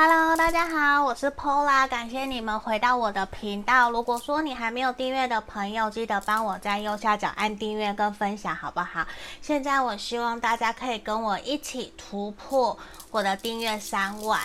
Hello，大家好，我是 Pola，感谢你们回到我的频道。如果说你还没有订阅的朋友，记得帮我在右下角按订阅跟分享，好不好？现在我希望大家可以跟我一起突破我的订阅三万。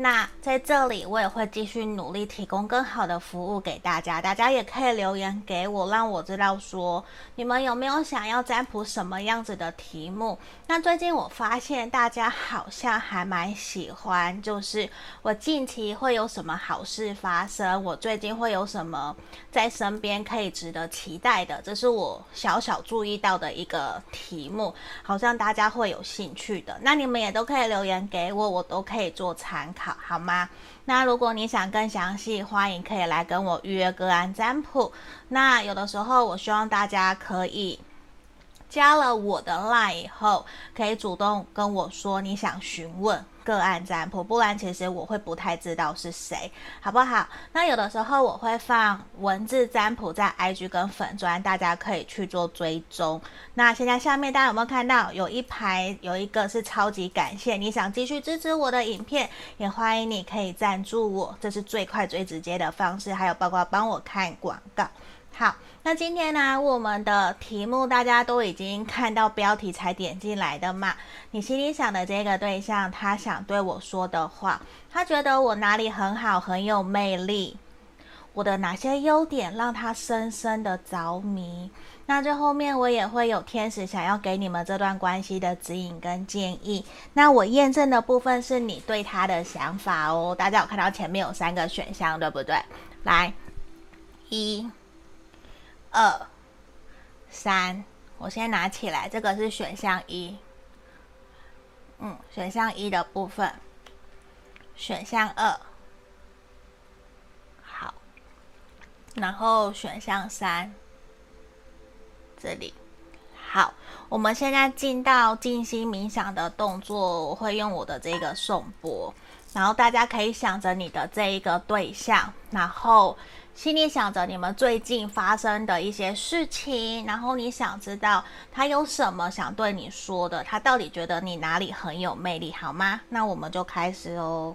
那在这里，我也会继续努力提供更好的服务给大家。大家也可以留言给我，让我知道说你们有没有想要占卜什么样子的题目。那最近我发现大家好像还蛮喜欢，就是我近期会有什么好事发生，我最近会有什么在身边可以值得期待的，这是我小小注意到的一个题目，好像大家会有兴趣的。那你们也都可以留言给我，我都可以做参考。好吗？那如果你想更详细，欢迎可以来跟我预约个案占卜。那有的时候，我希望大家可以。加了我的 line 以后，可以主动跟我说你想询问个案占卜，不然其实我会不太知道是谁，好不好？那有的时候我会放文字占卜在 IG 跟粉专，大家可以去做追踪。那现在下面大家有没有看到有一排有一个是超级感谢，你想继续支持我的影片，也欢迎你可以赞助我，这是最快最直接的方式，还有包括帮我看广告。好，那今天呢，我们的题目大家都已经看到标题才点进来的嘛？你心里想的这个对象，他想对我说的话，他觉得我哪里很好，很有魅力，我的哪些优点让他深深的着迷？那这后面我也会有天使想要给你们这段关系的指引跟建议。那我验证的部分是你对他的想法哦。大家有看到前面有三个选项，对不对？来，一。二三，我先拿起来，这个是选项一。嗯，选项一的部分，选项二，好，然后选项三，这里，好，我们现在进到静心冥想的动作，我会用我的这个颂钵，然后大家可以想着你的这一个对象，然后。心里想着你们最近发生的一些事情，然后你想知道他有什么想对你说的，他到底觉得你哪里很有魅力，好吗？那我们就开始哦。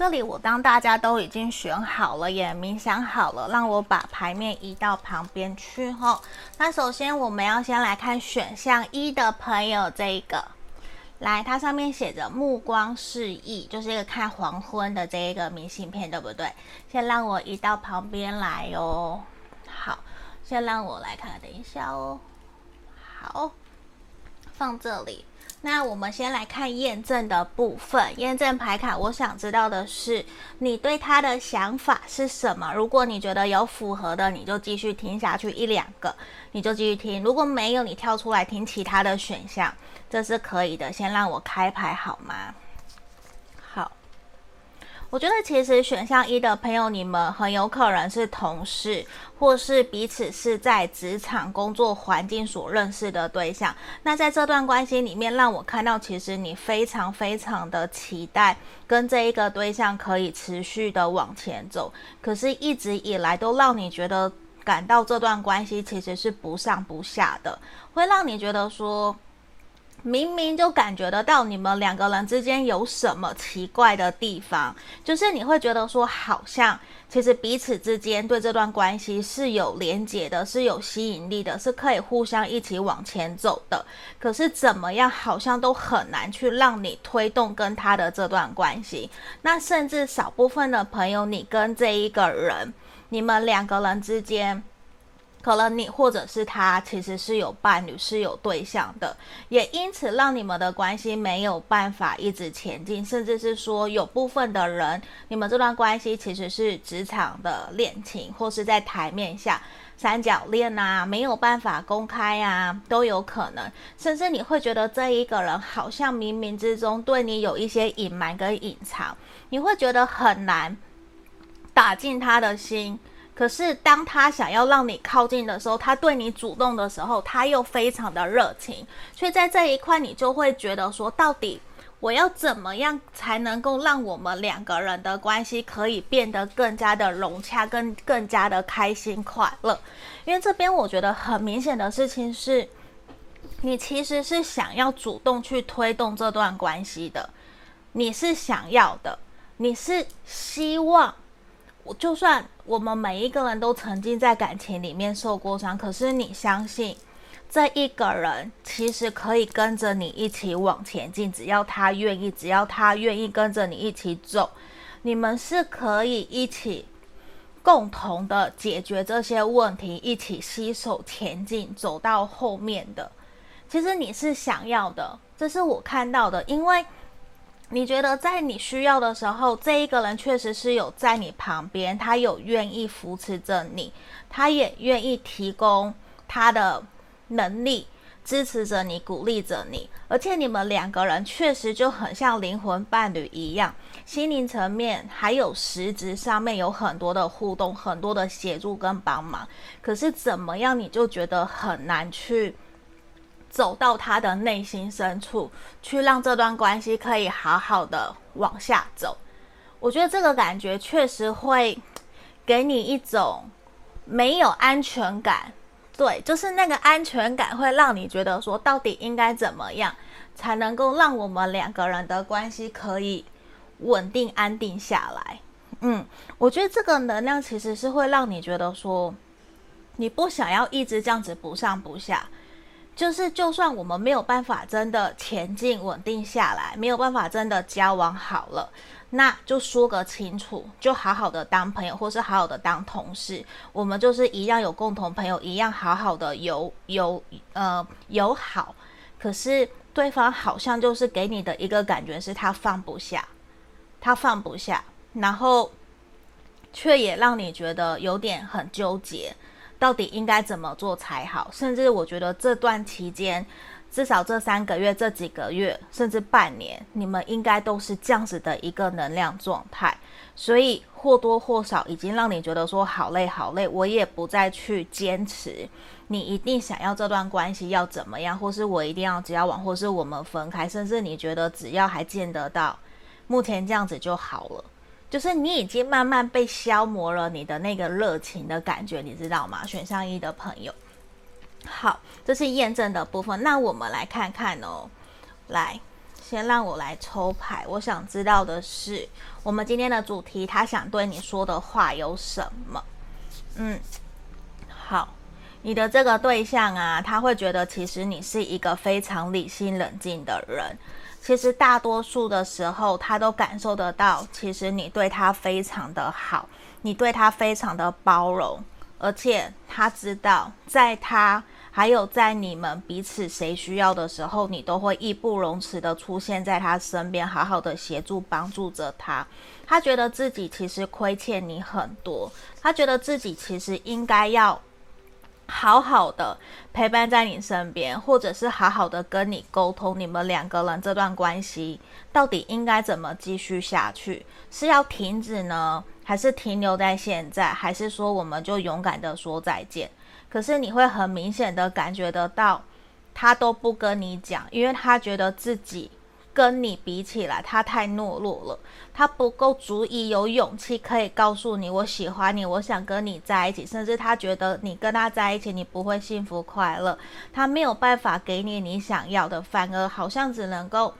这里我当大家都已经选好了，也冥想好了，让我把牌面移到旁边去哈。那首先我们要先来看选项一的朋友，这一个，来，它上面写着目光示意，就是一个看黄昏的这一个明信片，对不对？先让我移到旁边来哦。好，先让我来看，等一下哦。好，放这里。那我们先来看验证的部分，验证牌卡。我想知道的是，你对他的想法是什么？如果你觉得有符合的，你就继续听下去一两个，你就继续听。如果没有，你跳出来听其他的选项，这是可以的。先让我开牌好吗？我觉得其实选项一的朋友，你们很有可能是同事，或是彼此是在职场工作环境所认识的对象。那在这段关系里面，让我看到其实你非常非常的期待跟这一个对象可以持续的往前走，可是一直以来都让你觉得感到这段关系其实是不上不下的，会让你觉得说。明明就感觉得到你们两个人之间有什么奇怪的地方，就是你会觉得说，好像其实彼此之间对这段关系是有连结的，是有吸引力的，是可以互相一起往前走的。可是怎么样，好像都很难去让你推动跟他的这段关系。那甚至少部分的朋友，你跟这一个人，你们两个人之间。可能你或者是他其实是有伴侣，是有对象的，也因此让你们的关系没有办法一直前进，甚至是说有部分的人，你们这段关系其实是职场的恋情，或是在台面下三角恋啊，没有办法公开啊，都有可能。甚至你会觉得这一个人好像冥冥之中对你有一些隐瞒跟隐藏，你会觉得很难打进他的心。可是，当他想要让你靠近的时候，他对你主动的时候，他又非常的热情。所以在这一块，你就会觉得说，到底我要怎么样才能够让我们两个人的关系可以变得更加的融洽，跟更加的开心快乐？因为这边我觉得很明显的事情是，你其实是想要主动去推动这段关系的，你是想要的，你是希望。就算我们每一个人都曾经在感情里面受过伤，可是你相信这一个人其实可以跟着你一起往前进，只要他愿意，只要他愿意跟着你一起走，你们是可以一起共同的解决这些问题，一起携手前进，走到后面的。其实你是想要的，这是我看到的，因为。你觉得在你需要的时候，这一个人确实是有在你旁边，他有愿意扶持着你，他也愿意提供他的能力支持着你，鼓励着你，而且你们两个人确实就很像灵魂伴侣一样，心灵层面还有实质上面有很多的互动，很多的协助跟帮忙。可是怎么样，你就觉得很难去。走到他的内心深处，去让这段关系可以好好的往下走。我觉得这个感觉确实会给你一种没有安全感。对，就是那个安全感会让你觉得说，到底应该怎么样才能够让我们两个人的关系可以稳定安定下来？嗯，我觉得这个能量其实是会让你觉得说，你不想要一直这样子不上不下。就是，就算我们没有办法真的前进稳定下来，没有办法真的交往好了，那就说个清楚，就好好的当朋友，或是好好的当同事，我们就是一样有共同朋友，一样好好的友友呃友好。可是对方好像就是给你的一个感觉是他放不下，他放不下，然后却也让你觉得有点很纠结。到底应该怎么做才好？甚至我觉得这段期间，至少这三个月、这几个月，甚至半年，你们应该都是这样子的一个能量状态。所以或多或少已经让你觉得说好累好累，我也不再去坚持。你一定想要这段关系要怎么样，或是我一定要交往，或是我们分开，甚至你觉得只要还见得到，目前这样子就好了。就是你已经慢慢被消磨了你的那个热情的感觉，你知道吗？选项一的朋友，好，这是验证的部分。那我们来看看哦，来，先让我来抽牌。我想知道的是，我们今天的主题，他想对你说的话有什么？嗯，好，你的这个对象啊，他会觉得其实你是一个非常理性冷静的人。其实大多数的时候，他都感受得到，其实你对他非常的好，你对他非常的包容，而且他知道，在他还有在你们彼此谁需要的时候，你都会义不容辞的出现在他身边，好好的协助帮助着他。他觉得自己其实亏欠你很多，他觉得自己其实应该要。好好的陪伴在你身边，或者是好好的跟你沟通，你们两个人这段关系到底应该怎么继续下去？是要停止呢，还是停留在现在？还是说我们就勇敢的说再见？可是你会很明显的感觉得到，他都不跟你讲，因为他觉得自己。跟你比起来，他太懦弱了，他不够足以有勇气可以告诉你我喜欢你，我想跟你在一起，甚至他觉得你跟他在一起你不会幸福快乐，他没有办法给你你想要的，反而好像只能够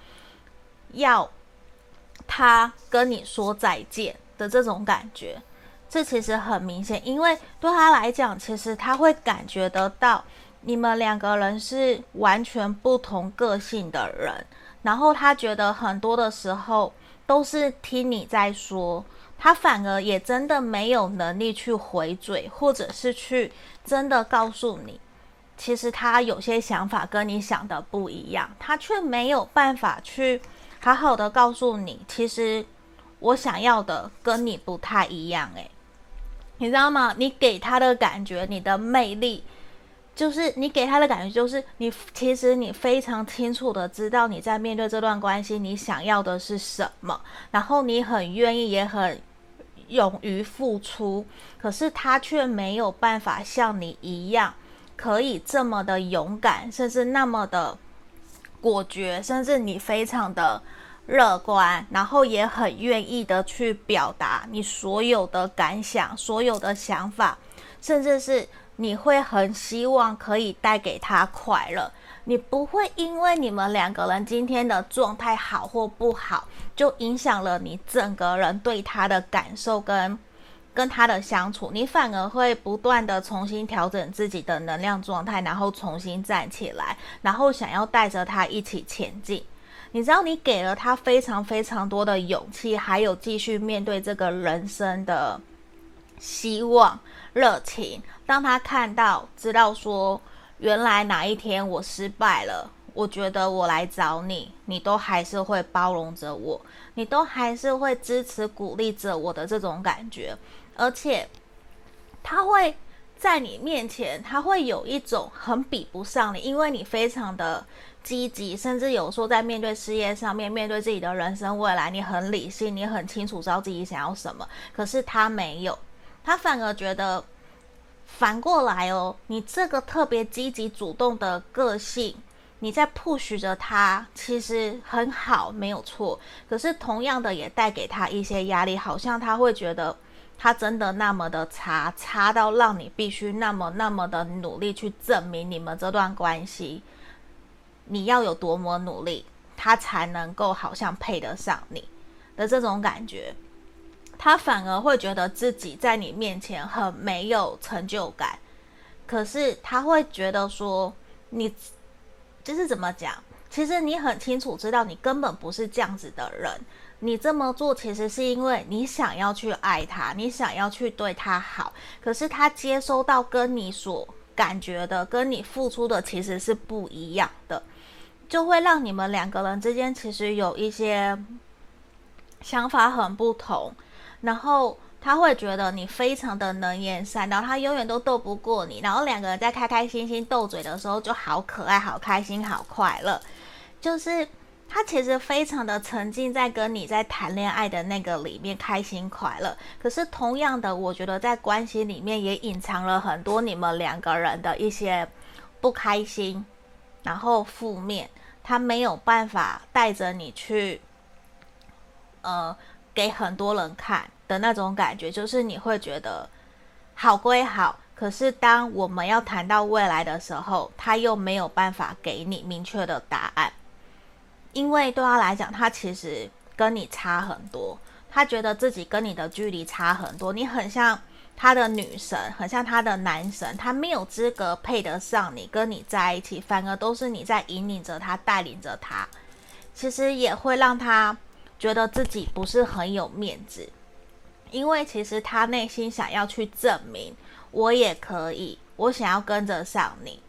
要他跟你说再见的这种感觉，这其实很明显，因为对他来讲，其实他会感觉得到你们两个人是完全不同个性的人。然后他觉得很多的时候都是听你在说，他反而也真的没有能力去回嘴，或者是去真的告诉你，其实他有些想法跟你想的不一样，他却没有办法去好好的告诉你，其实我想要的跟你不太一样。诶，你知道吗？你给他的感觉，你的魅力，就是你给他的感觉，就是你其实你非常清楚的知道你在面对这段关系，你想要的是什么，然后你很愿意，也很勇于付出，可是他却没有办法像你一样。可以这么的勇敢，甚至那么的果决，甚至你非常的乐观，然后也很愿意的去表达你所有的感想、所有的想法，甚至是你会很希望可以带给他快乐。你不会因为你们两个人今天的状态好或不好，就影响了你整个人对他的感受跟。跟他的相处，你反而会不断的重新调整自己的能量状态，然后重新站起来，然后想要带着他一起前进。你知道，你给了他非常非常多的勇气，还有继续面对这个人生的希望、热情。当他看到、知道说，原来哪一天我失败了，我觉得我来找你，你都还是会包容着我，你都还是会支持、鼓励着我的这种感觉。而且，他会在你面前，他会有一种很比不上你，因为你非常的积极，甚至有时候在面对事业上面，面对自己的人生未来，你很理性，你很清楚知道自己想要什么。可是他没有，他反而觉得反过来哦，你这个特别积极主动的个性，你在 push 着他，其实很好，没有错。可是同样的，也带给他一些压力，好像他会觉得。他真的那么的差，差到让你必须那么那么的努力去证明你们这段关系，你要有多么努力，他才能够好像配得上你的这种感觉。他反而会觉得自己在你面前很没有成就感，可是他会觉得说你就是怎么讲？其实你很清楚知道你根本不是这样子的人。你这么做其实是因为你想要去爱他，你想要去对他好，可是他接收到跟你所感觉的、跟你付出的其实是不一样的，就会让你们两个人之间其实有一些想法很不同，然后他会觉得你非常的能言善道，他永远都斗不过你，然后两个人在开开心心斗嘴的时候就好可爱、好开心、好快乐，就是。他其实非常的沉浸在跟你在谈恋爱的那个里面，开心快乐。可是同样的，我觉得在关系里面也隐藏了很多你们两个人的一些不开心，然后负面。他没有办法带着你去，呃，给很多人看的那种感觉，就是你会觉得好归好，可是当我们要谈到未来的时候，他又没有办法给你明确的答案。因为对他来讲，他其实跟你差很多，他觉得自己跟你的距离差很多，你很像他的女神，很像他的男神，他没有资格配得上你，跟你在一起，反而都是你在引领着他，带领着他，其实也会让他觉得自己不是很有面子，因为其实他内心想要去证明，我也可以，我想要跟着上你。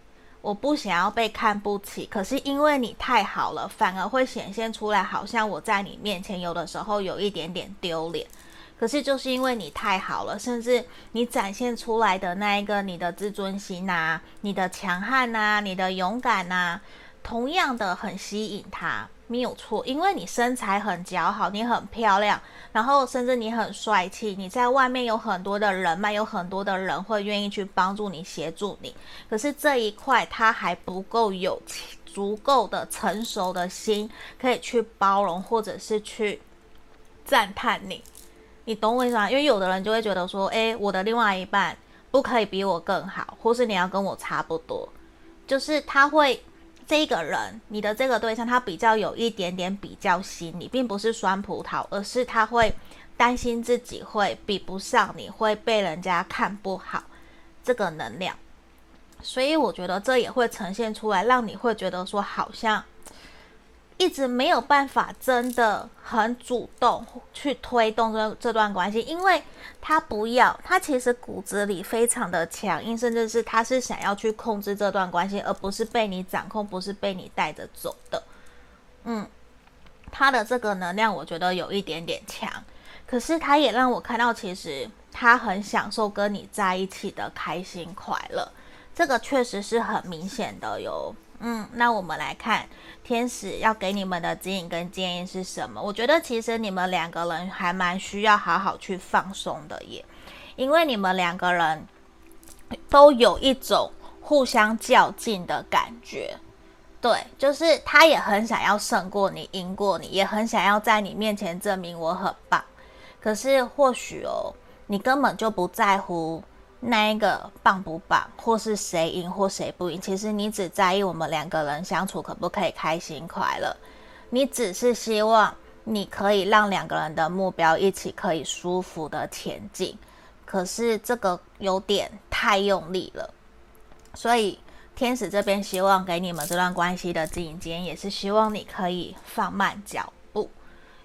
我不想要被看不起，可是因为你太好了，反而会显现出来，好像我在你面前有的时候有一点点丢脸。可是就是因为你太好了，甚至你展现出来的那一个你的自尊心呐，你的强悍呐，你的勇敢呐，同样的很吸引他。没有错，因为你身材很姣好，你很漂亮，然后甚至你很帅气，你在外面有很多的人脉，有很多的人会愿意去帮助你、协助你。可是这一块他还不够有足够的成熟的心，可以去包容或者是去赞叹你。你懂我意思吗？因为有的人就会觉得说，诶，我的另外一半不可以比我更好，或是你要跟我差不多，就是他会。这个人，你的这个对象，他比较有一点点比较心理，并不是酸葡萄，而是他会担心自己会比不上你，会被人家看不好，这个能量。所以我觉得这也会呈现出来，让你会觉得说，好像一直没有办法真的很主动去推动这这段关系，因为他不要，他其实骨子里非常的强硬，甚至是他是想要去控制这段关系，而不是被你掌控，不是被你带着走的。嗯，他的这个能量我觉得有一点点强，可是他也让我看到，其实他很享受跟你在一起的开心快乐，这个确实是很明显的哟。嗯，那我们来看天使要给你们的指引跟建议是什么？我觉得其实你们两个人还蛮需要好好去放松的耶，因为你们两个人都有一种互相较劲的感觉。对，就是他也很想要胜过你，赢过你，也很想要在你面前证明我很棒。可是或许哦，你根本就不在乎。那一个棒不棒，或是谁赢或谁不赢？其实你只在意我们两个人相处可不可以开心快乐。你只是希望你可以让两个人的目标一起可以舒服的前进。可是这个有点太用力了，所以天使这边希望给你们这段关系的指引，也是希望你可以放慢脚步，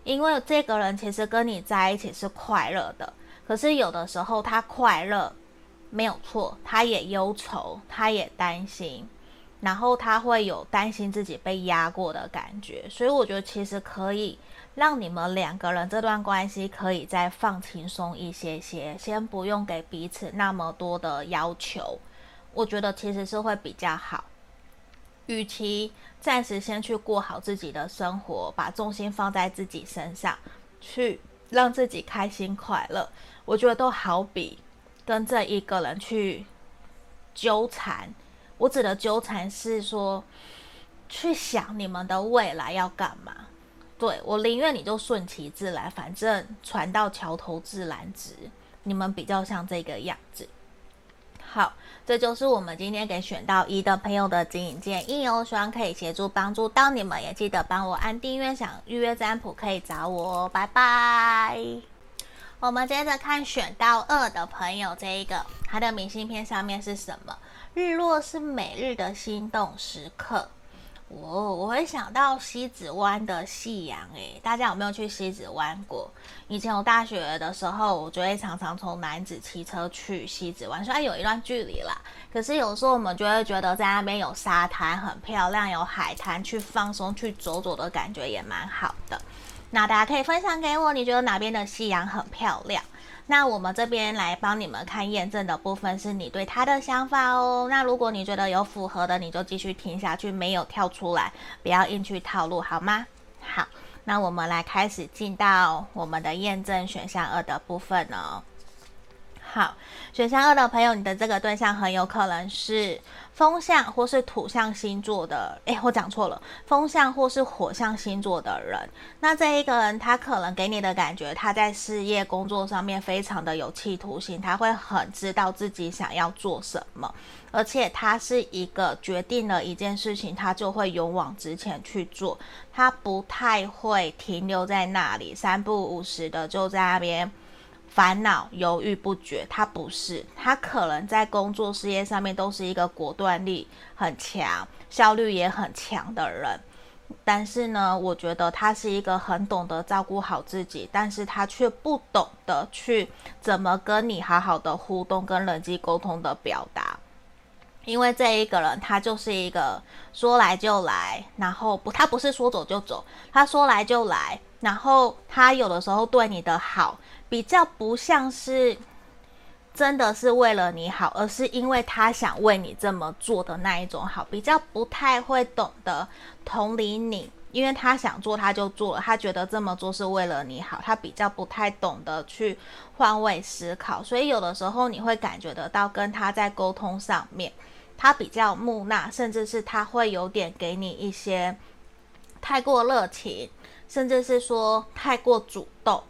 因为这个人其实跟你在一起是快乐的，可是有的时候他快乐。没有错，他也忧愁，他也担心，然后他会有担心自己被压过的感觉，所以我觉得其实可以让你们两个人这段关系可以再放轻松一些些，先不用给彼此那么多的要求，我觉得其实是会比较好。与其暂时先去过好自己的生活，把重心放在自己身上，去让自己开心快乐，我觉得都好比。跟这一个人去纠缠，我指的纠缠是说，去想你们的未来要干嘛。对，我宁愿你就顺其自然，反正船到桥头自然直。你们比较像这个样子。好，这就是我们今天给选到一的朋友的指引建议哦，希望可以协助帮助到你们，也记得帮我按订阅，想预约占卜可以找我哦，拜拜。我们接着看选到二的朋友，这一个他的明信片上面是什么？日落是每日的心动时刻。哦我会想到西子湾的夕阳，诶，大家有没有去西子湾过？以前我大学的时候，我就会常常从南子骑车去西子湾，虽然有一段距离啦，可是有时候我们就会觉得在那边有沙滩很漂亮，有海滩去放松去走走的感觉也蛮好的。那大家可以分享给我，你觉得哪边的夕阳很漂亮？那我们这边来帮你们看验证的部分是你对他的想法哦。那如果你觉得有符合的，你就继续听下去，没有跳出来，不要硬去套路，好吗？好，那我们来开始进到我们的验证选项二的部分哦。好，选项二的朋友，你的这个对象很有可能是。风象或是土象星座的，诶，我讲错了，风象或是火象星座的人，那这一个人他可能给你的感觉，他在事业工作上面非常的有企图心，他会很知道自己想要做什么，而且他是一个决定了一件事情，他就会勇往直前去做，他不太会停留在那里，三不五时的就在那边。烦恼、犹豫不决，他不是，他可能在工作事业上面都是一个果断力很强、效率也很强的人。但是呢，我觉得他是一个很懂得照顾好自己，但是他却不懂得去怎么跟你好好的互动、跟人际沟通的表达。因为这一个人，他就是一个说来就来，然后不，他不是说走就走，他说来就来，然后他有的时候对你的好。比较不像是真的是为了你好，而是因为他想为你这么做的那一种好，比较不太会懂得同理你，因为他想做他就做了，他觉得这么做是为了你好，他比较不太懂得去换位思考，所以有的时候你会感觉得到跟他在沟通上面，他比较木讷，甚至是他会有点给你一些太过热情，甚至是说太过主动。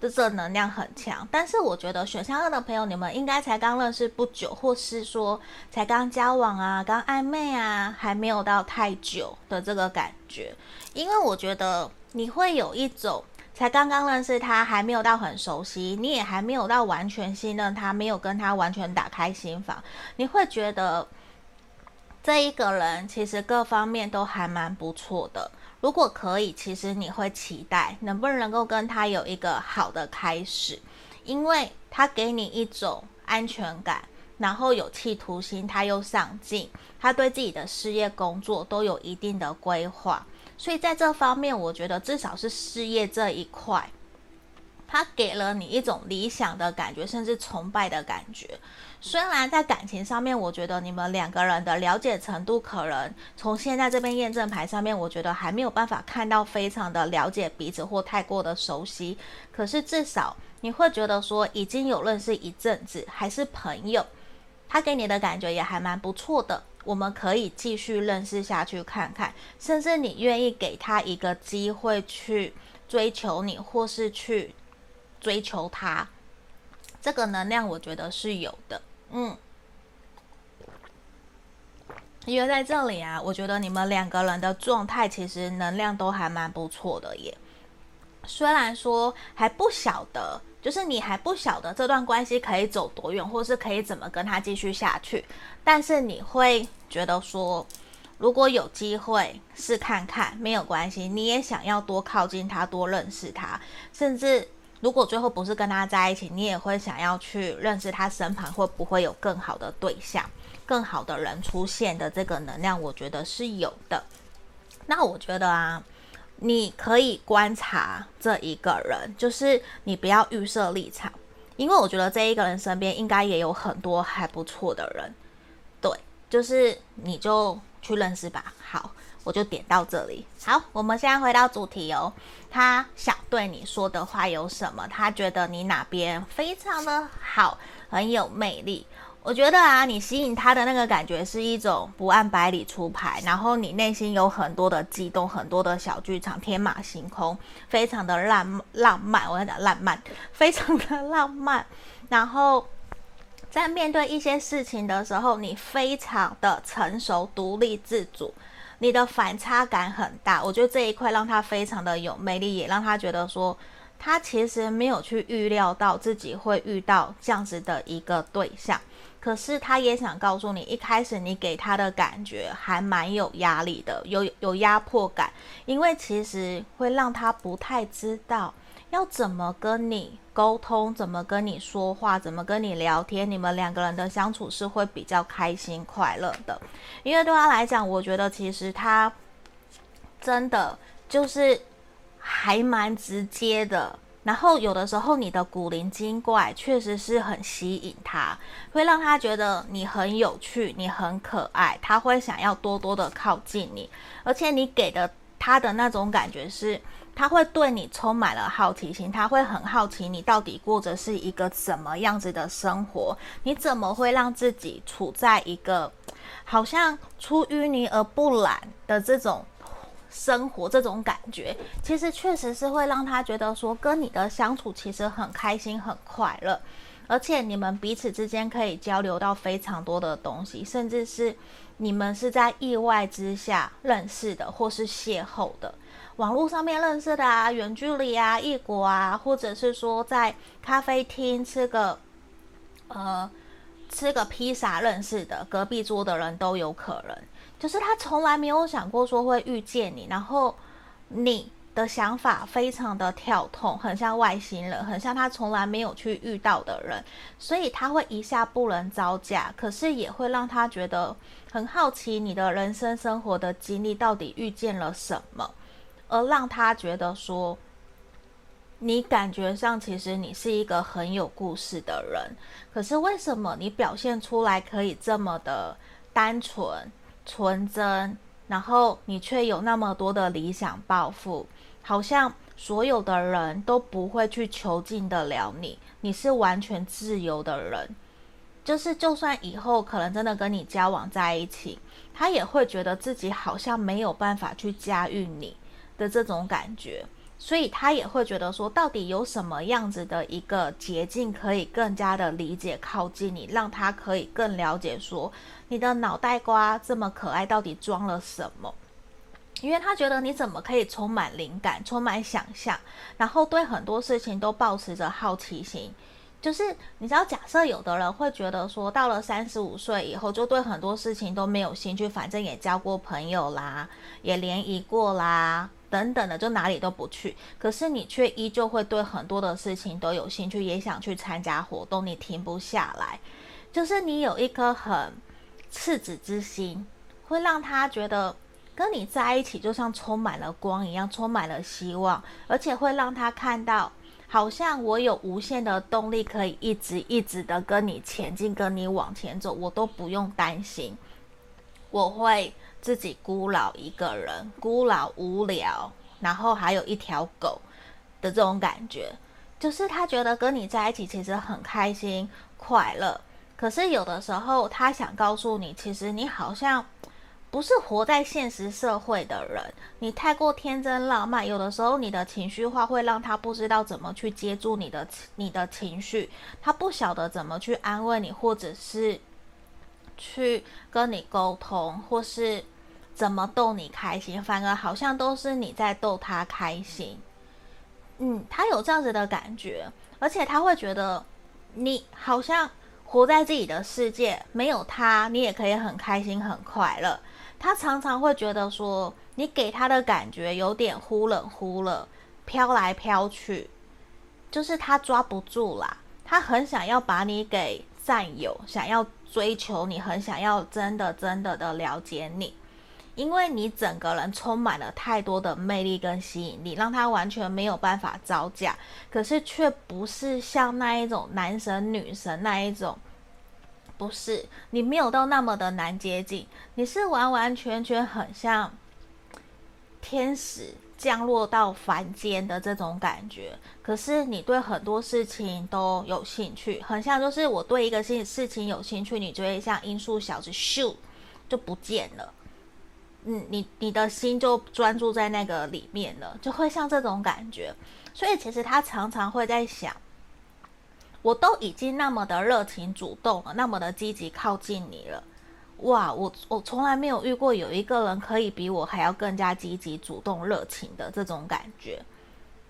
这正能量很强，但是我觉得选项二的朋友，你们应该才刚认识不久，或是说才刚交往啊，刚暧昧啊，还没有到太久的这个感觉。因为我觉得你会有一种才刚刚认识他，还没有到很熟悉，你也还没有到完全信任他，没有跟他完全打开心房，你会觉得这一个人其实各方面都还蛮不错的。如果可以，其实你会期待能不能够跟他有一个好的开始，因为他给你一种安全感，然后有企图心，他又上进，他对自己的事业工作都有一定的规划，所以在这方面，我觉得至少是事业这一块。他给了你一种理想的感觉，甚至崇拜的感觉。虽然在感情上面，我觉得你们两个人的了解程度，可能从现在这边验证牌上面，我觉得还没有办法看到非常的了解彼此或太过的熟悉。可是至少你会觉得说，已经有认识一阵子，还是朋友，他给你的感觉也还蛮不错的。我们可以继续认识下去看看，甚至你愿意给他一个机会去追求你，或是去。追求他，这个能量我觉得是有的，嗯，因为在这里啊，我觉得你们两个人的状态其实能量都还蛮不错的耶。虽然说还不晓得，就是你还不晓得这段关系可以走多远，或是可以怎么跟他继续下去，但是你会觉得说，如果有机会试看看，没有关系，你也想要多靠近他，多认识他，甚至。如果最后不是跟他在一起，你也会想要去认识他身旁会不会有更好的对象、更好的人出现的这个能量，我觉得是有的。那我觉得啊，你可以观察这一个人，就是你不要预设立场，因为我觉得这一个人身边应该也有很多还不错的人。对，就是你就去认识吧。好。我就点到这里。好，我们现在回到主题哦。他想对你说的话有什么？他觉得你哪边非常的好，很有魅力。我觉得啊，你吸引他的那个感觉是一种不按牌理出牌，然后你内心有很多的激动，很多的小剧场，天马行空，非常的浪浪漫。我要讲浪漫，非常的浪漫。然后在面对一些事情的时候，你非常的成熟、独立、自主。你的反差感很大，我觉得这一块让他非常的有魅力，也让他觉得说，他其实没有去预料到自己会遇到这样子的一个对象，可是他也想告诉你，一开始你给他的感觉还蛮有压力的，有有压迫感，因为其实会让他不太知道要怎么跟你沟通，怎么跟你说话，怎么跟你聊天，你们两个人的相处是会比较开心快乐的。因为对他来讲，我觉得其实他真的就是还蛮直接的。然后有的时候你的古灵精怪确实是很吸引他，会让他觉得你很有趣，你很可爱，他会想要多多的靠近你，而且你给的他的那种感觉是。他会对你充满了好奇心，他会很好奇你到底过着是一个怎么样子的生活，你怎么会让自己处在一个好像出淤泥而不染的这种生活，这种感觉，其实确实是会让他觉得说跟你的相处其实很开心、很快乐，而且你们彼此之间可以交流到非常多的东西，甚至是你们是在意外之下认识的，或是邂逅的。网络上面认识的啊，远距离啊，异国啊，或者是说在咖啡厅吃个，呃，吃个披萨认识的，隔壁桌的人都有可能。就是他从来没有想过说会遇见你，然后你的想法非常的跳痛，很像外星人，很像他从来没有去遇到的人，所以他会一下不能招架，可是也会让他觉得很好奇，你的人生生活的经历到底遇见了什么。而让他觉得说，你感觉上其实你是一个很有故事的人，可是为什么你表现出来可以这么的单纯、纯真，然后你却有那么多的理想抱负，好像所有的人都不会去囚禁得了你，你是完全自由的人，就是就算以后可能真的跟你交往在一起，他也会觉得自己好像没有办法去驾驭你。的这种感觉，所以他也会觉得说，到底有什么样子的一个捷径，可以更加的理解、靠近你，让他可以更了解说，你的脑袋瓜这么可爱，到底装了什么？因为他觉得你怎么可以充满灵感、充满想象，然后对很多事情都保持着好奇心，就是你知道，假设有的人会觉得说，到了三十五岁以后，就对很多事情都没有兴趣，反正也交过朋友啦，也联谊过啦，等等的，就哪里都不去。可是你却依旧会对很多的事情都有兴趣，也想去参加活动，你停不下来。就是你有一颗很赤子之心，会让他觉得跟你在一起就像充满了光一样，充满了希望，而且会让他看到。好像我有无限的动力，可以一直一直的跟你前进，跟你往前走，我都不用担心，我会自己孤老一个人，孤老无聊，然后还有一条狗的这种感觉，就是他觉得跟你在一起其实很开心快乐，可是有的时候他想告诉你，其实你好像。不是活在现实社会的人，你太过天真浪漫，有的时候你的情绪化会让他不知道怎么去接住你的你的情绪，他不晓得怎么去安慰你，或者是去跟你沟通，或是怎么逗你开心，反而好像都是你在逗他开心。嗯，他有这样子的感觉，而且他会觉得你好像活在自己的世界，没有他，你也可以很开心很快乐。他常常会觉得说，你给他的感觉有点忽冷忽热，飘来飘去，就是他抓不住啦。他很想要把你给占有，想要追求你，很想要真的真的的了解你，因为你整个人充满了太多的魅力跟吸引力，让他完全没有办法招架。可是却不是像那一种男神女神那一种。不是，你没有到那么的难接近，你是完完全全很像天使降落到凡间的这种感觉。可是你对很多事情都有兴趣，很像就是我对一个事事情有兴趣，你就会像音速小子咻就不见了。嗯，你你的心就专注在那个里面了，就会像这种感觉。所以其实他常常会在想。我都已经那么的热情主动了，那么的积极靠近你了，哇！我我从来没有遇过有一个人可以比我还要更加积极主动热情的这种感觉。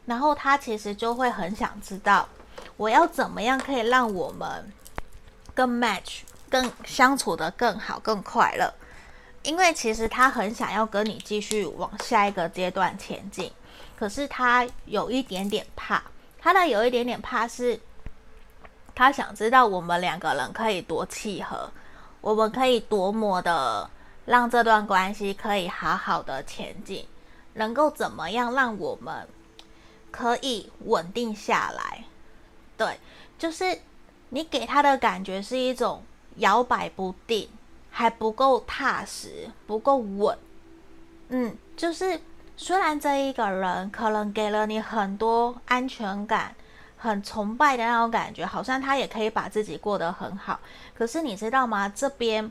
然后他其实就会很想知道，我要怎么样可以让我们更 match，更相处得更好、更快乐。因为其实他很想要跟你继续往下一个阶段前进，可是他有一点点怕，他的有一点点怕是。他想知道我们两个人可以多契合，我们可以多么的让这段关系可以好好的前进，能够怎么样让我们可以稳定下来？对，就是你给他的感觉是一种摇摆不定，还不够踏实，不够稳。嗯，就是虽然这一个人可能给了你很多安全感。很崇拜的那种感觉，好像他也可以把自己过得很好。可是你知道吗？这边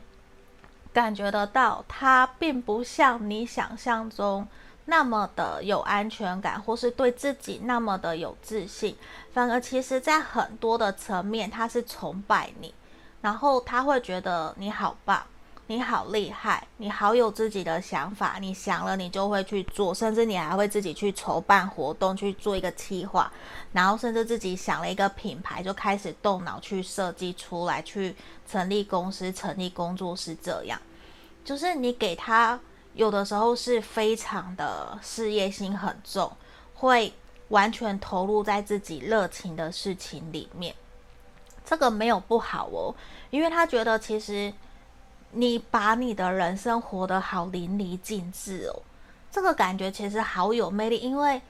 感觉得到，他并不像你想象中那么的有安全感，或是对自己那么的有自信。反而，其实在很多的层面，他是崇拜你，然后他会觉得你好棒。你好厉害，你好有自己的想法，你想了你就会去做，甚至你还会自己去筹办活动，去做一个企划，然后甚至自己想了一个品牌，就开始动脑去设计出来，去成立公司、成立工作室，这样就是你给他有的时候是非常的事业心很重，会完全投入在自己热情的事情里面，这个没有不好哦，因为他觉得其实。你把你的人生活得好淋漓尽致哦，这个感觉其实好有魅力，因为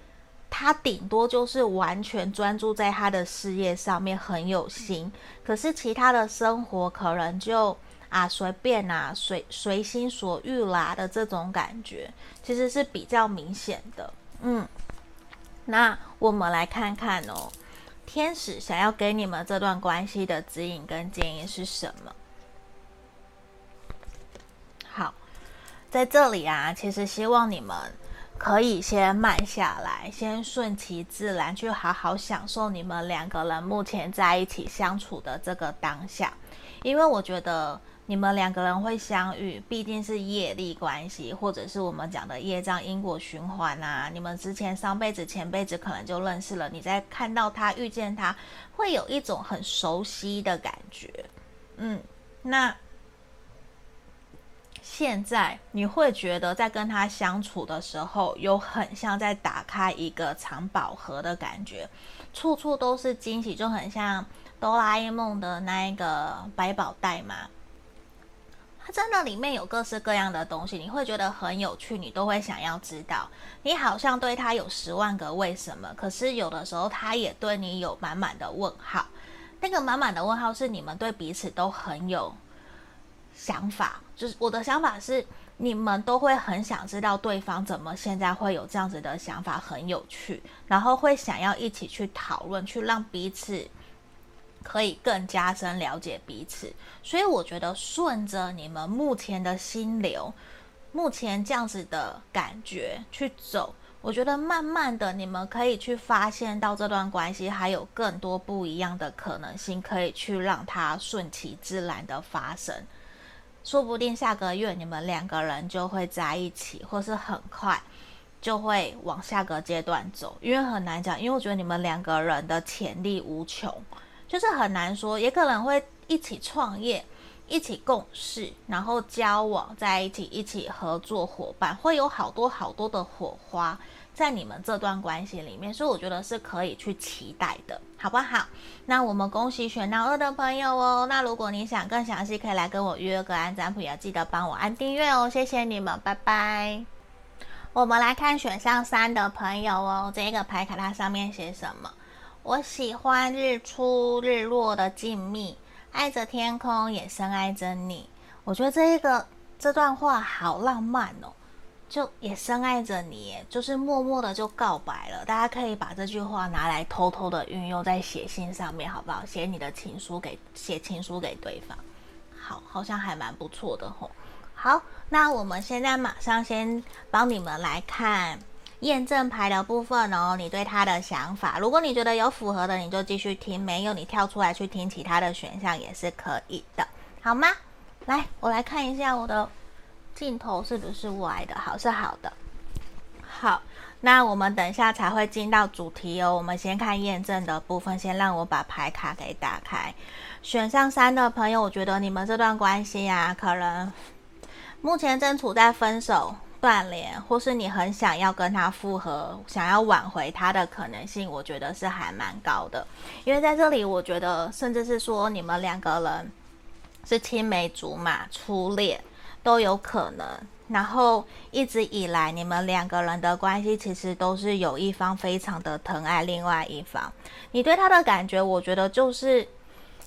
他顶多就是完全专注在他的事业上面，很有心，可是其他的生活可能就啊随便啊随随心所欲啦的这种感觉，其实是比较明显的。嗯，那我们来看看哦，天使想要给你们这段关系的指引跟建议是什么？在这里啊，其实希望你们可以先慢下来，先顺其自然，去好好享受你们两个人目前在一起相处的这个当下。因为我觉得你们两个人会相遇，毕竟是业力关系，或者是我们讲的业障因果循环啊。你们之前上辈子、前辈子可能就认识了，你在看到他、遇见他，会有一种很熟悉的感觉。嗯，那现在你会觉得在跟他相处的时候，有很像在打开一个藏宝盒的感觉，处处都是惊喜，就很像哆啦 A 梦的那一个百宝袋嘛。它真的里面有各式各样的东西，你会觉得很有趣，你都会想要知道。你好像对他有十万个为什么，可是有的时候他也对你有满满的问号。那个满满的问号是你们对彼此都很有想法，就是我的想法是，你们都会很想知道对方怎么现在会有这样子的想法，很有趣，然后会想要一起去讨论，去让彼此。可以更加深了解彼此，所以我觉得顺着你们目前的心流，目前这样子的感觉去走，我觉得慢慢的你们可以去发现到这段关系还有更多不一样的可能性，可以去让它顺其自然的发生。说不定下个月你们两个人就会在一起，或是很快就会往下个阶段走，因为很难讲，因为我觉得你们两个人的潜力无穷。就是很难说，也可能会一起创业，一起共事，然后交往在一起，一起合作伙伴，会有好多好多的火花在你们这段关系里面，所以我觉得是可以去期待的，好不好？那我们恭喜选到二的朋友哦。那如果你想更详细，可以来跟我约个安占卜，也记得帮我按订阅哦，谢谢你们，拜拜。我们来看选项三的朋友哦，这个牌卡它上面写什么？我喜欢日出日落的静谧，爱着天空，也深爱着你。我觉得这一个这段话好浪漫哦，就也深爱着你，就是默默的就告白了。大家可以把这句话拿来偷偷的运用在写信上面，好不好？写你的情书给写情书给对方，好，好像还蛮不错的吼。好，那我们现在马上先帮你们来看。验证牌的部分哦，你对他的想法，如果你觉得有符合的，你就继续听；没有，你跳出来去听其他的选项也是可以的，好吗？来，我来看一下我的镜头是不是歪的，好，是好的。好，那我们等一下才会进到主题哦。我们先看验证的部分，先让我把牌卡给打开。选项三的朋友，我觉得你们这段关系、啊，可能目前正处在分手。断联，或是你很想要跟他复合，想要挽回他的可能性，我觉得是还蛮高的。因为在这里，我觉得甚至是说你们两个人是青梅竹马、初恋都有可能。然后一直以来，你们两个人的关系其实都是有一方非常的疼爱另外一方。你对他的感觉，我觉得就是，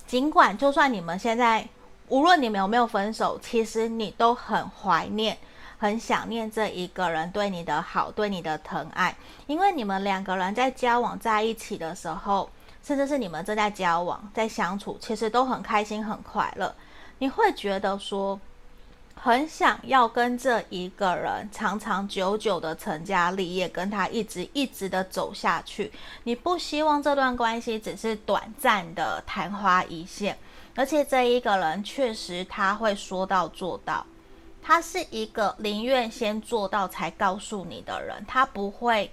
尽管就算你们现在无论你们有没有分手，其实你都很怀念。很想念这一个人对你的好，对你的疼爱，因为你们两个人在交往在一起的时候，甚至是你们正在交往、在相处，其实都很开心、很快乐。你会觉得说，很想要跟这一个人长长久久的成家立业，跟他一直一直的走下去。你不希望这段关系只是短暂的昙花一现，而且这一个人确实他会说到做到。他是一个宁愿先做到才告诉你的人，他不会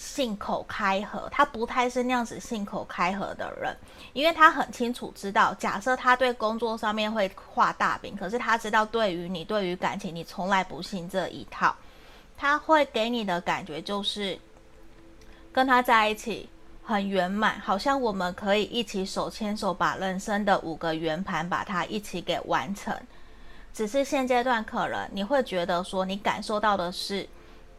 信口开河，他不太是那样子信口开河的人，因为他很清楚知道，假设他对工作上面会画大饼，可是他知道对于你，对于感情，你从来不信这一套，他会给你的感觉就是跟他在一起很圆满，好像我们可以一起手牵手，把人生的五个圆盘把它一起给完成。只是现阶段可能你会觉得说，你感受到的是，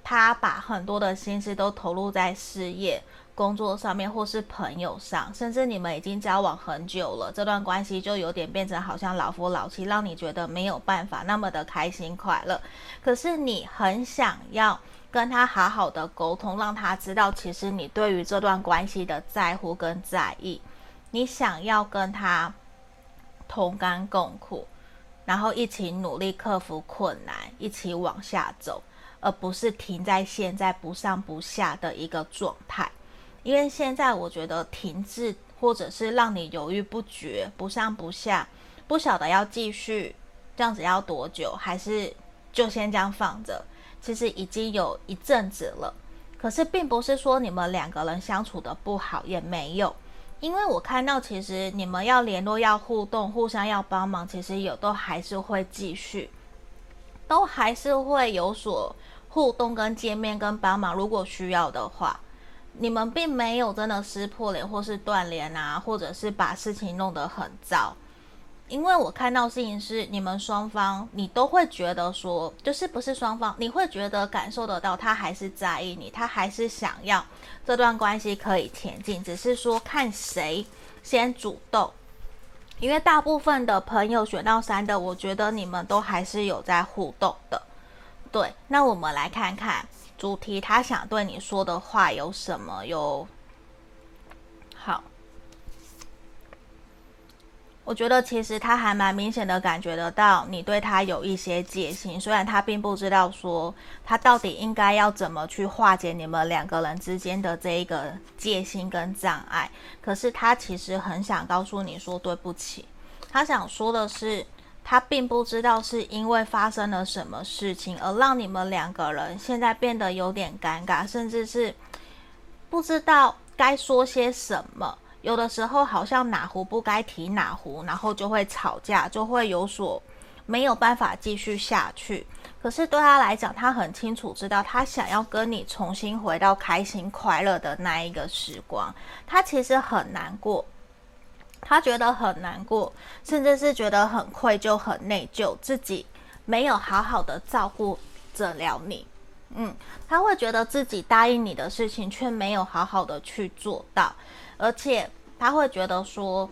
他把很多的心思都投入在事业、工作上面，或是朋友上，甚至你们已经交往很久了，这段关系就有点变成好像老夫老妻，让你觉得没有办法那么的开心快乐。可是你很想要跟他好好的沟通，让他知道其实你对于这段关系的在乎跟在意，你想要跟他同甘共苦。然后一起努力克服困难，一起往下走，而不是停在现在不上不下的一个状态。因为现在我觉得停滞，或者是让你犹豫不决、不上不下，不晓得要继续这样子要多久？还是就先这样放着？其实已经有一阵子了。可是并不是说你们两个人相处的不好，也没有。因为我看到，其实你们要联络、要互动、互相要帮忙，其实有都还是会继续，都还是会有所互动跟见面跟帮忙。如果需要的话，你们并没有真的撕破脸或是断联啊，或者是把事情弄得很糟。因为我看到事情是你们双方，你都会觉得说，就是不是双方，你会觉得感受得到他还是在意你，他还是想要这段关系可以前进，只是说看谁先主动。因为大部分的朋友选到三的，我觉得你们都还是有在互动的。对，那我们来看看主题，他想对你说的话有什么哟？好。我觉得其实他还蛮明显的感觉得到你对他有一些戒心，虽然他并不知道说他到底应该要怎么去化解你们两个人之间的这一个戒心跟障碍，可是他其实很想告诉你说对不起。他想说的是，他并不知道是因为发生了什么事情而让你们两个人现在变得有点尴尬，甚至是不知道该说些什么。有的时候好像哪壶不该提哪壶，然后就会吵架，就会有所没有办法继续下去。可是对他来讲，他很清楚知道，他想要跟你重新回到开心快乐的那一个时光。他其实很难过，他觉得很难过，甚至是觉得很愧疚、很内疚，自己没有好好的照顾着了你。嗯，他会觉得自己答应你的事情却没有好好的去做到。而且他会觉得说，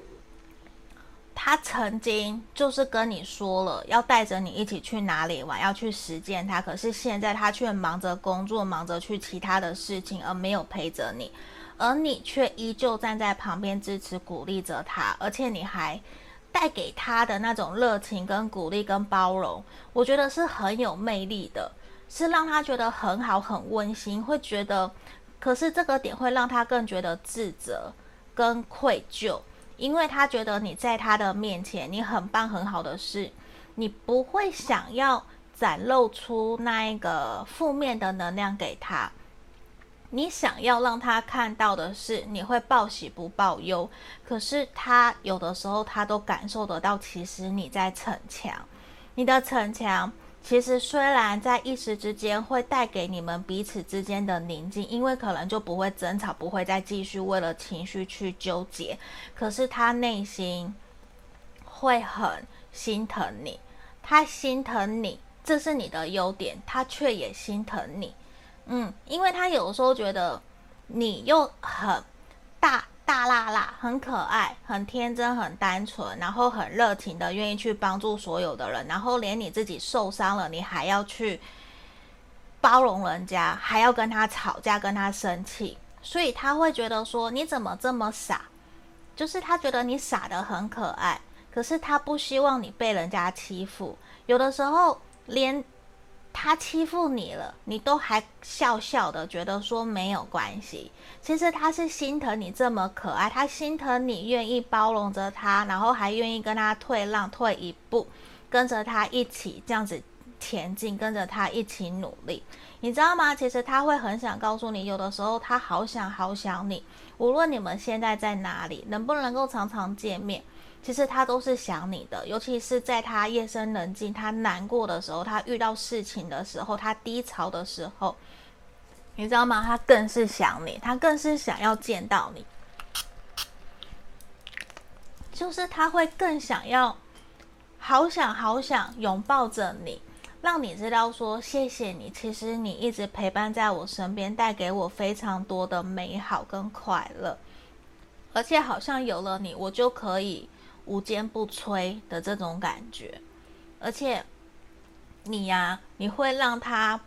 他曾经就是跟你说了要带着你一起去哪里玩，要去实践他，可是现在他却忙着工作，忙着去其他的事情，而没有陪着你，而你却依旧站在旁边支持鼓励着他，而且你还带给他的那种热情跟鼓励跟包容，我觉得是很有魅力的，是让他觉得很好很温馨，会觉得。可是这个点会让他更觉得自责跟愧疚，因为他觉得你在他的面前，你很棒很好的事，你不会想要展露出那一个负面的能量给他，你想要让他看到的是你会报喜不报忧。可是他有的时候他都感受得到，其实你在逞强，你的逞强。其实虽然在一时之间会带给你们彼此之间的宁静，因为可能就不会争吵，不会再继续为了情绪去纠结。可是他内心会很心疼你，他心疼你，这是你的优点，他却也心疼你。嗯，因为他有时候觉得你又很大。大辣辣，很可爱，很天真，很单纯，然后很热情的，愿意去帮助所有的人，然后连你自己受伤了，你还要去包容人家，还要跟他吵架，跟他生气，所以他会觉得说你怎么这么傻？就是他觉得你傻得很可爱，可是他不希望你被人家欺负，有的时候连。他欺负你了，你都还笑笑的，觉得说没有关系。其实他是心疼你这么可爱，他心疼你愿意包容着他，然后还愿意跟他退让，退一步，跟着他一起这样子前进，跟着他一起努力。你知道吗？其实他会很想告诉你，有的时候他好想好想你，无论你们现在在哪里，能不能够常常见面。其实他都是想你的，尤其是在他夜深人静、他难过的时候，他遇到事情的时候，他低潮的时候，你知道吗？他更是想你，他更是想要见到你，就是他会更想要，好想好想拥抱着你，让你知道说谢谢你，其实你一直陪伴在我身边，带给我非常多的美好跟快乐，而且好像有了你，我就可以。无坚不摧的这种感觉，而且你呀、你会让他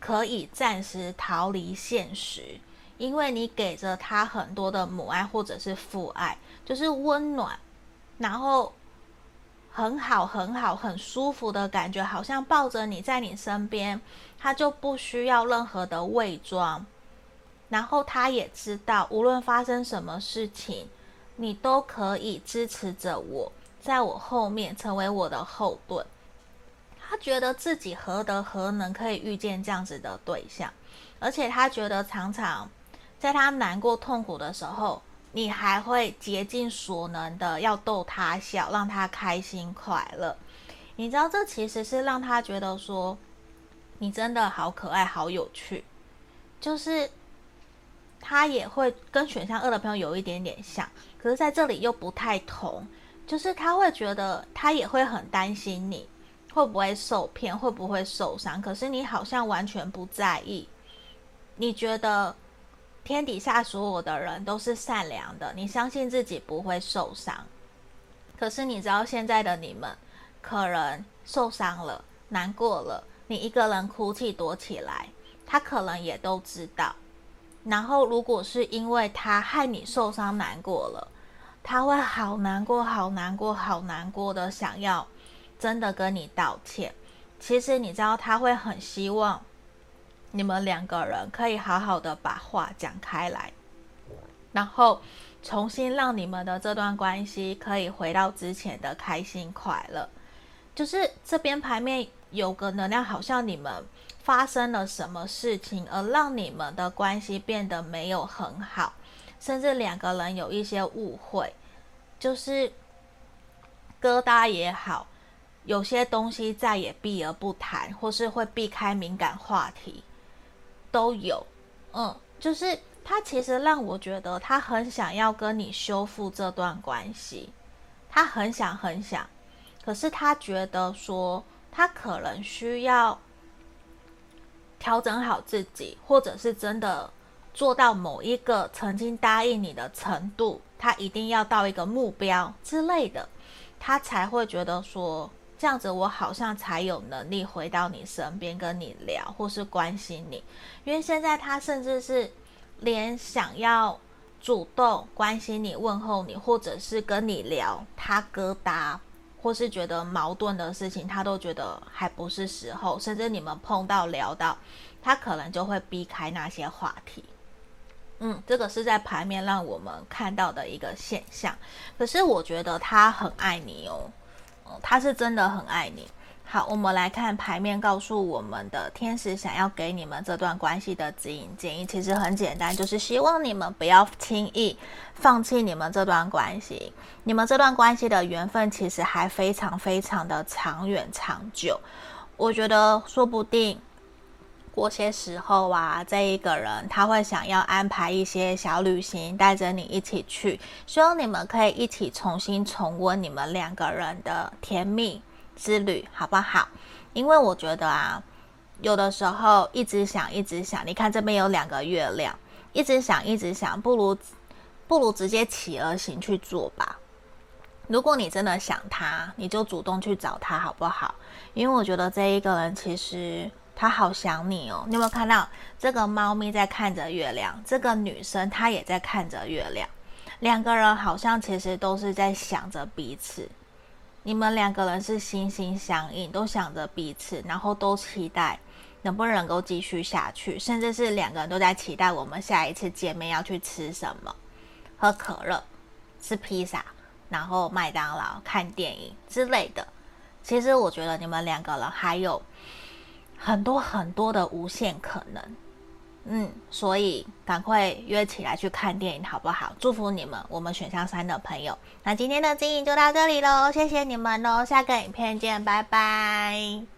可以暂时逃离现实，因为你给着他很多的母爱或者是父爱，就是温暖，然后很好很好很舒服的感觉，好像抱着你在你身边，他就不需要任何的伪装，然后他也知道，无论发生什么事情。你都可以支持着我，在我后面成为我的后盾，他觉得自己何德何能可以遇见这样子的对象，而且他觉得常常在他难过痛苦的时候，你还会竭尽所能的要逗他笑，让他开心快乐。你知道，这其实是让他觉得说，你真的好可爱、好有趣。就是他也会跟选项二的朋友有一点点像，可是在这里又不太同。就是他会觉得，他也会很担心你会不会受骗，会不会受伤。可是你好像完全不在意，你觉得天底下所有的人都是善良的，你相信自己不会受伤。可是你知道现在的你们可能受伤了，难过了，你一个人哭泣躲起来，他可能也都知道。然后如果是因为他害你受伤难过了。他会好难过，好难过，好难过的，想要真的跟你道歉。其实你知道，他会很希望你们两个人可以好好的把话讲开来，然后重新让你们的这段关系可以回到之前的开心快乐。就是这边牌面有个能量，好像你们发生了什么事情，而让你们的关系变得没有很好。甚至两个人有一些误会，就是疙瘩也好，有些东西再也避而不谈，或是会避开敏感话题，都有。嗯，就是他其实让我觉得他很想要跟你修复这段关系，他很想很想，可是他觉得说他可能需要调整好自己，或者是真的。做到某一个曾经答应你的程度，他一定要到一个目标之类的，他才会觉得说这样子，我好像才有能力回到你身边跟你聊，或是关心你。因为现在他甚至是连想要主动关心你、问候你，或者是跟你聊他疙瘩，或是觉得矛盾的事情，他都觉得还不是时候。甚至你们碰到聊到，他可能就会避开那些话题。嗯，这个是在牌面让我们看到的一个现象。可是我觉得他很爱你哦，哦，他是真的很爱你。好，我们来看牌面告诉我们的天使想要给你们这段关系的指引建议，其实很简单，就是希望你们不要轻易放弃你们这段关系。你们这段关系的缘分其实还非常非常的长远长久。我觉得说不定。过些时候啊，这一个人他会想要安排一些小旅行，带着你一起去，希望你们可以一起重新重温你们两个人的甜蜜之旅，好不好？因为我觉得啊，有的时候一直想，一直想，你看这边有两个月亮，一直想，一直想，不如不如直接企鹅行去做吧。如果你真的想他，你就主动去找他，好不好？因为我觉得这一个人其实。他好想你哦！你有没有看到这个猫咪在看着月亮？这个女生她也在看着月亮，两个人好像其实都是在想着彼此。你们两个人是心心相印，都想着彼此，然后都期待能不能够继续下去，甚至是两个人都在期待我们下一次见面要去吃什么，喝可乐、吃披萨，然后麦当劳、看电影之类的。其实我觉得你们两个人还有。很多很多的无限可能，嗯，所以赶快约起来去看电影好不好？祝福你们，我们选项三的朋友。那今天的经营就到这里喽，谢谢你们喽，下个影片见，拜拜。